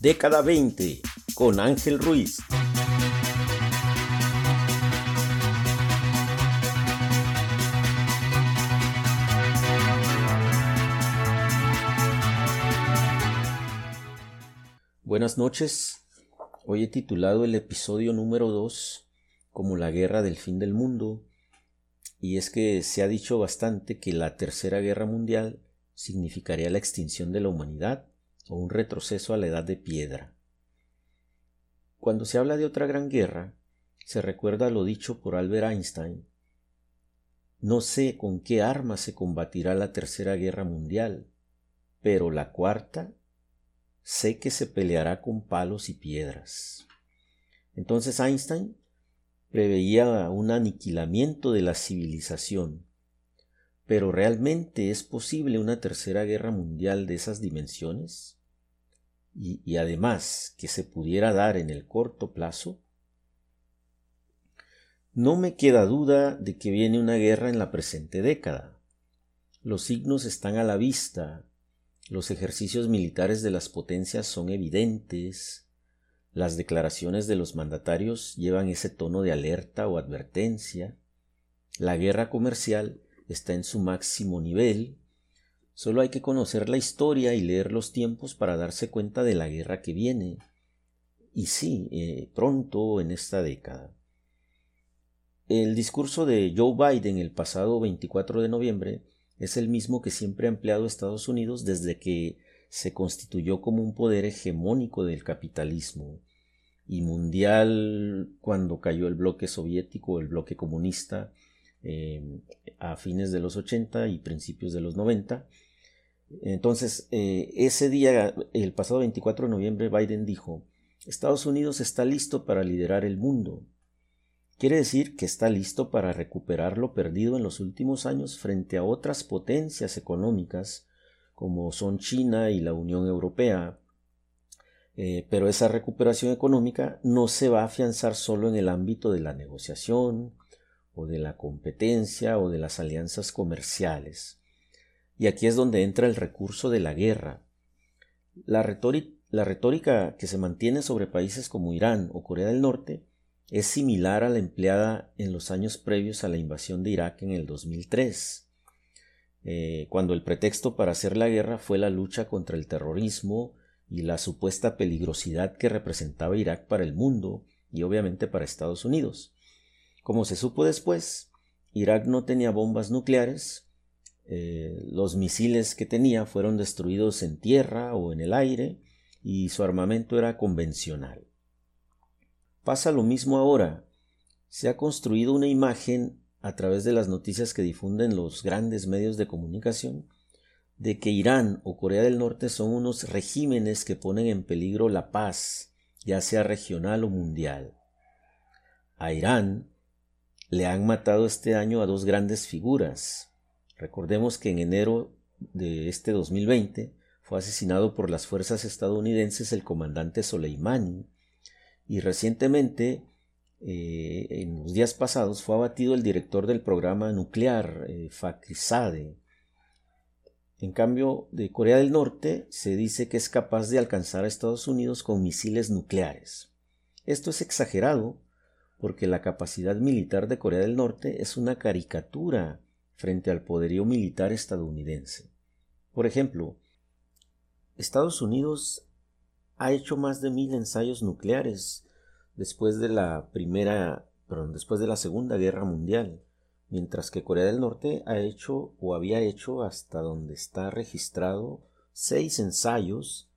Década 20 con Ángel Ruiz. Buenas noches. Hoy he titulado el episodio número 2 como la guerra del fin del mundo. Y es que se ha dicho bastante que la Tercera Guerra Mundial significaría la extinción de la humanidad o un retroceso a la edad de piedra. Cuando se habla de otra gran guerra, se recuerda lo dicho por Albert Einstein. No sé con qué armas se combatirá la Tercera Guerra Mundial, pero la cuarta sé que se peleará con palos y piedras. Entonces Einstein preveía un aniquilamiento de la civilización. Pero ¿realmente es posible una tercera guerra mundial de esas dimensiones? Y, además que se pudiera dar en el corto plazo? No me queda duda de que viene una guerra en la presente década. Los signos están a la vista, los ejercicios militares de las potencias son evidentes, las declaraciones de los mandatarios llevan ese tono de alerta o advertencia. La guerra comercial está en su máximo nivel. Solo hay que conocer la historia y leer los tiempos para darse cuenta de la guerra que viene. Y sí, eh, pronto en esta década. El discurso de Joe Biden el pasado 24 de noviembre es el mismo que siempre ha empleado Estados Unidos desde que se constituyó como un poder hegemónico del capitalismo y mundial cuando cayó el bloque soviético, el bloque comunista, eh, a fines de los 80 y principios de los 90. Entonces, eh, ese día, el pasado 24 de noviembre, Biden dijo, Estados Unidos está listo para liderar el mundo. Quiere decir que está listo para recuperar lo perdido en los últimos años frente a otras potencias económicas como son China y la Unión Europea. Eh, pero esa recuperación económica no se va a afianzar solo en el ámbito de la negociación o de la competencia o de las alianzas comerciales. Y aquí es donde entra el recurso de la guerra. La, la retórica que se mantiene sobre países como Irán o Corea del Norte es similar a la empleada en los años previos a la invasión de Irak en el 2003. Eh, cuando el pretexto para hacer la guerra fue la lucha contra el terrorismo y la supuesta peligrosidad que representaba Irak para el mundo y obviamente para Estados Unidos. Como se supo después, Irak no tenía bombas nucleares, eh, los misiles que tenía fueron destruidos en tierra o en el aire y su armamento era convencional. Pasa lo mismo ahora. Se ha construido una imagen a través de las noticias que difunden los grandes medios de comunicación de que Irán o Corea del Norte son unos regímenes que ponen en peligro la paz, ya sea regional o mundial. A Irán le han matado este año a dos grandes figuras. Recordemos que en enero de este 2020 fue asesinado por las fuerzas estadounidenses el comandante Soleimani y recientemente eh, en los días pasados fue abatido el director del programa nuclear, eh. En cambio, de Corea del Norte se dice que es capaz de alcanzar a Estados Unidos con misiles nucleares. Esto es exagerado porque la capacidad militar de Corea del Norte es una caricatura frente al poderío militar estadounidense. Por ejemplo, Estados Unidos ha hecho más de mil ensayos nucleares después de la primera, después de la Segunda Guerra Mundial, mientras que Corea del Norte ha hecho o había hecho hasta donde está registrado seis ensayos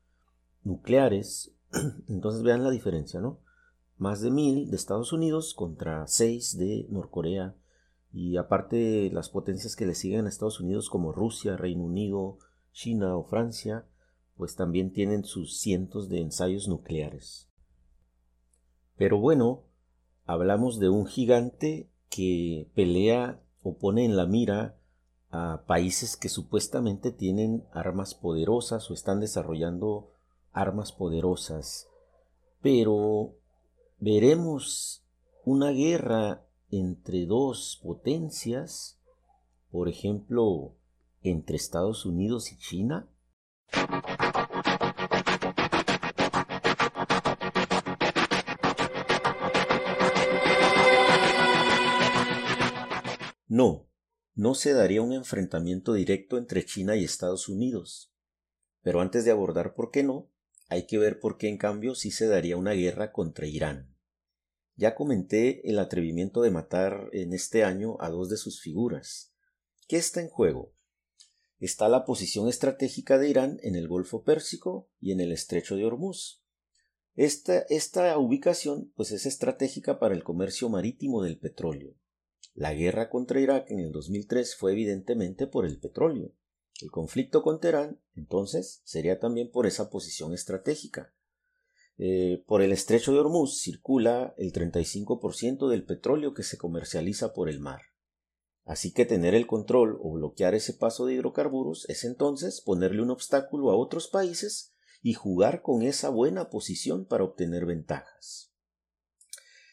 nucleares. Entonces vean la diferencia, ¿no? Más de mil de Estados Unidos contra seis de Norcorea y aparte las potencias que le siguen a Estados Unidos como Rusia, Reino Unido, China o Francia, pues también tienen sus cientos de ensayos nucleares. Pero bueno, hablamos de un gigante que pelea o pone en la mira a países que supuestamente tienen armas poderosas o están desarrollando armas poderosas. Pero veremos una guerra entre dos potencias, por ejemplo, entre Estados Unidos y China? No, no se daría un enfrentamiento directo entre China y Estados Unidos. Pero antes de abordar por qué no, hay que ver por qué en cambio sí se daría una guerra contra Irán. Ya comenté el atrevimiento de matar en este año a dos de sus figuras. ¿Qué está en juego? Está la posición estratégica de Irán en el Golfo Pérsico y en el Estrecho de Hormuz. Esta, ubicación pues es estratégica para el comercio marítimo del petróleo. La guerra contra Irak en el 2003 fue evidentemente por el petróleo. El conflicto con Teherán, entonces, sería también por esa posición estratégica. Eh, por el estrecho de Hormuz circula el 35% del petróleo que se comercializa por el mar. Así que tener el control o bloquear ese paso de hidrocarburos es entonces ponerle un obstáculo a otros países y jugar con esa buena posición para obtener ventajas.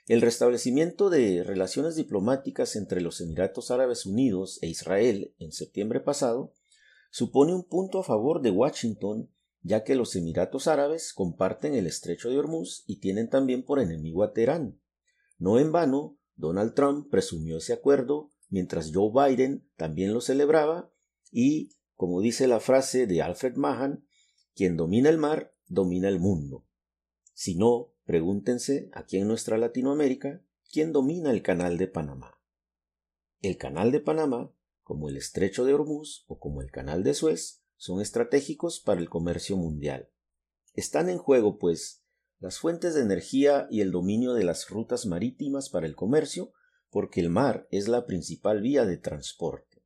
El restablecimiento de relaciones diplomáticas entre los Emiratos Árabes Unidos e Israel en septiembre pasado supone un punto a favor de Washington, ya que los Emiratos Árabes comparten el estrecho de Hormuz y tienen también por enemigo a Teherán. No en vano, Donald Trump presumió ese acuerdo, mientras Joe Biden también lo celebraba, y, como dice la frase de Alfred Mahan, quien domina el mar, domina el mundo. Si no, pregúntense aquí en nuestra Latinoamérica, ¿quién domina el canal de Panamá? El canal de Panamá, como el estrecho de Hormuz o como el canal de Suez, son estratégicos para el comercio mundial. Están en juego, pues, las fuentes de energía y el dominio de las rutas marítimas para el comercio, porque el mar es la principal vía de transporte.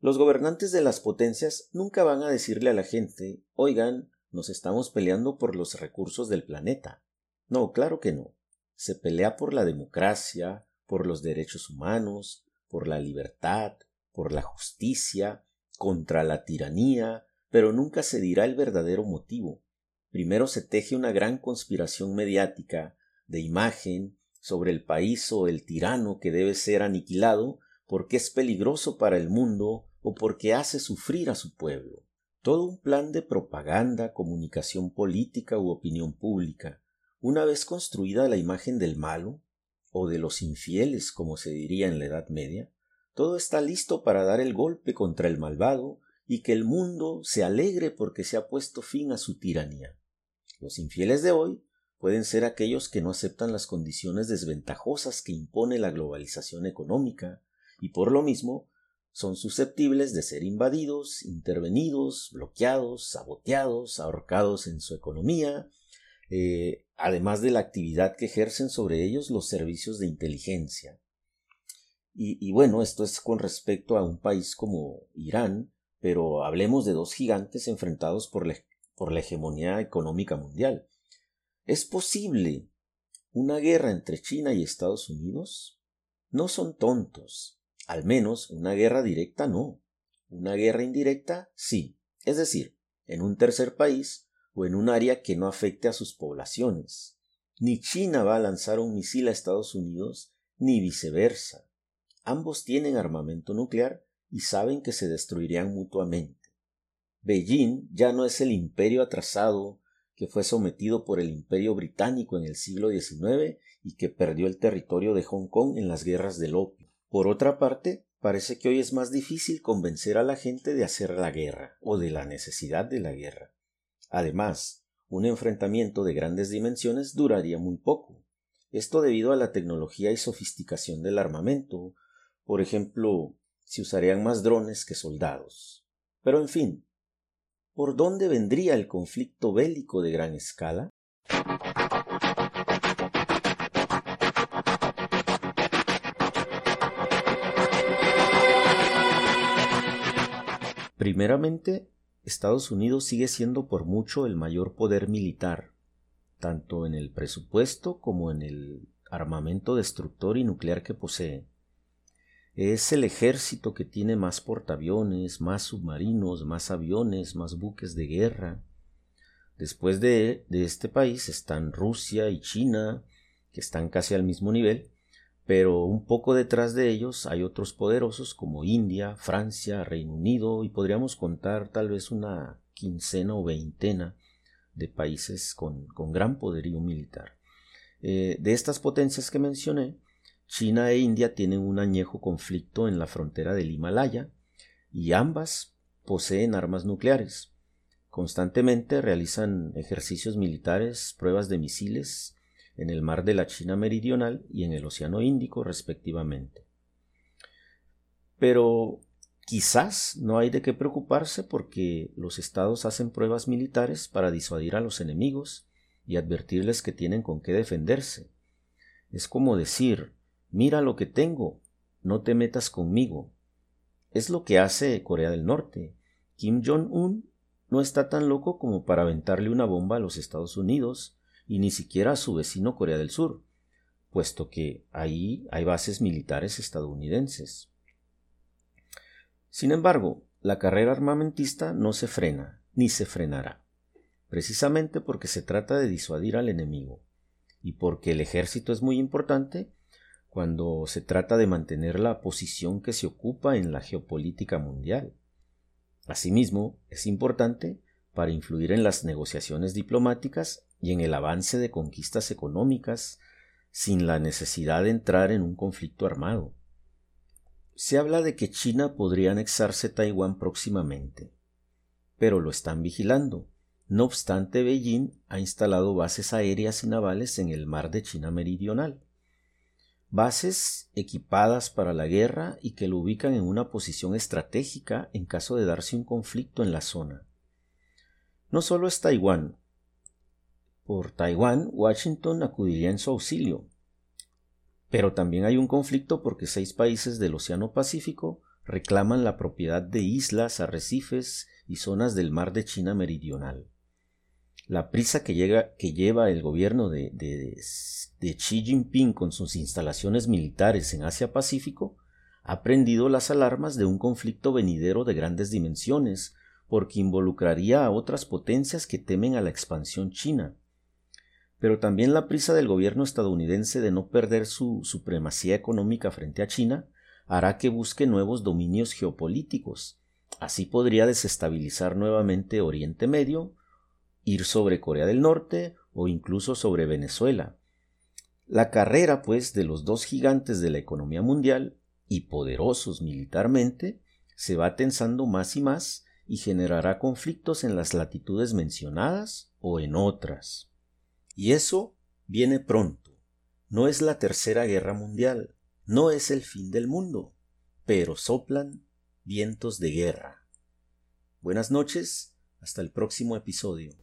Los gobernantes de las potencias nunca van a decirle a la gente, oigan, nos estamos peleando por los recursos del planeta. No, claro que no. Se pelea por la democracia, por los derechos humanos, por la libertad, por la justicia, contra la tiranía, pero nunca se dirá el verdadero motivo. Primero se teje una gran conspiración mediática, de imagen, sobre el país o el tirano que debe ser aniquilado porque es peligroso para el mundo o porque hace sufrir a su pueblo. Todo un plan de propaganda, comunicación política u opinión pública, una vez construida la imagen del malo, o de los infieles, como se diría en la Edad Media, todo está listo para dar el golpe contra el malvado y que el mundo se alegre porque se ha puesto fin a su tiranía. Los infieles de hoy pueden ser aquellos que no aceptan las condiciones desventajosas que impone la globalización económica y por lo mismo son susceptibles de ser invadidos, intervenidos, bloqueados, saboteados, ahorcados en su economía, eh, además de la actividad que ejercen sobre ellos los servicios de inteligencia. Y, bueno, esto es con respecto a un país como Irán, pero hablemos de dos gigantes enfrentados por por la hegemonía económica mundial. ¿Es posible una guerra entre China y Estados Unidos? No son tontos, al menos una guerra directa no. Una guerra indirecta sí. Es decir, en un tercer país o en un área que no afecte a sus poblaciones. Ni China va a lanzar un misil a Estados Unidos, ni viceversa. Ambos tienen armamento nuclear y saben que se destruirían mutuamente. Beijing ya no es el imperio atrasado que fue sometido por el imperio británico en el siglo XIX y que perdió el territorio de Hong Kong en las guerras del opio. Por otra parte, parece que hoy es más difícil convencer a la gente de hacer la guerra o de la necesidad de la guerra. Además, un enfrentamiento de grandes dimensiones duraría muy poco. Esto debido a la tecnología y sofisticación del armamento. Por ejemplo, se usarían más drones que soldados. Pero en fin, ¿por dónde vendría el conflicto bélico de gran escala? Primeramente, Estados Unidos sigue siendo por mucho el mayor poder militar, tanto en el presupuesto como en el armamento destructor y nuclear que posee. Es el ejército que tiene más portaaviones, más submarinos, más aviones, más buques de guerra. Después de, este país están Rusia y China, que están casi al mismo nivel, pero un poco detrás de ellos hay otros poderosos como India, Francia, Reino Unido y podríamos contar tal vez una quincena o veintena de países con, gran poderío militar. Eh, de estas potencias que mencioné, China e India tienen un añejo conflicto en la frontera del Himalaya y ambas poseen armas nucleares. Constantemente realizan ejercicios militares, pruebas de misiles en el mar de la China Meridional y en el Océano Índico respectivamente. Pero quizás no hay de qué preocuparse porque los estados hacen pruebas militares para disuadir a los enemigos y advertirles que tienen con qué defenderse. Es como decir, mira lo que tengo, no te metas conmigo. Es lo que hace Corea del Norte. Kim Jong-un no está tan loco como para aventarle una bomba a los Estados Unidos y ni siquiera a su vecino Corea del Sur, puesto que ahí hay bases militares estadounidenses. Sin embargo, la carrera armamentista no se frena, ni se frenará, precisamente porque se trata de disuadir al enemigo, y porque el ejército es muy importante cuando se trata de mantener la posición que se ocupa en la geopolítica mundial. Asimismo, es importante para influir en las negociaciones diplomáticas y en el avance de conquistas económicas sin la necesidad de entrar en un conflicto armado. Se habla de que China podría anexarse Taiwán próximamente, pero lo están vigilando. No obstante, Beijing ha instalado bases aéreas y navales en el mar de China Meridional bases equipadas para la guerra y que lo ubican en una posición estratégica en caso de darse un conflicto en la zona. No solo es Taiwán. Por Taiwán, Washington acudiría en su auxilio. Pero también hay un conflicto porque seis países del Océano Pacífico reclaman la propiedad de islas, arrecifes y zonas del mar de China Meridional la prisa que, lleva el gobierno de, de, de, Xi Jinping con sus instalaciones militares en Asia-Pacífico ha prendido las alarmas de un conflicto venidero de grandes dimensiones, porque involucraría a otras potencias que temen a la expansión china. Pero también la prisa del gobierno estadounidense de no perder su supremacía económica frente a China hará que busque nuevos dominios geopolíticos. Así podría desestabilizar nuevamente Oriente Medio, ir sobre Corea del Norte o incluso sobre Venezuela. La carrera, pues, de los dos gigantes de la economía mundial y poderosos militarmente se va tensando más y más y generará conflictos en las latitudes mencionadas o en otras. Y eso viene pronto. No es la tercera guerra mundial, no es el fin del mundo, pero soplan vientos de guerra. Buenas noches, hasta el próximo episodio.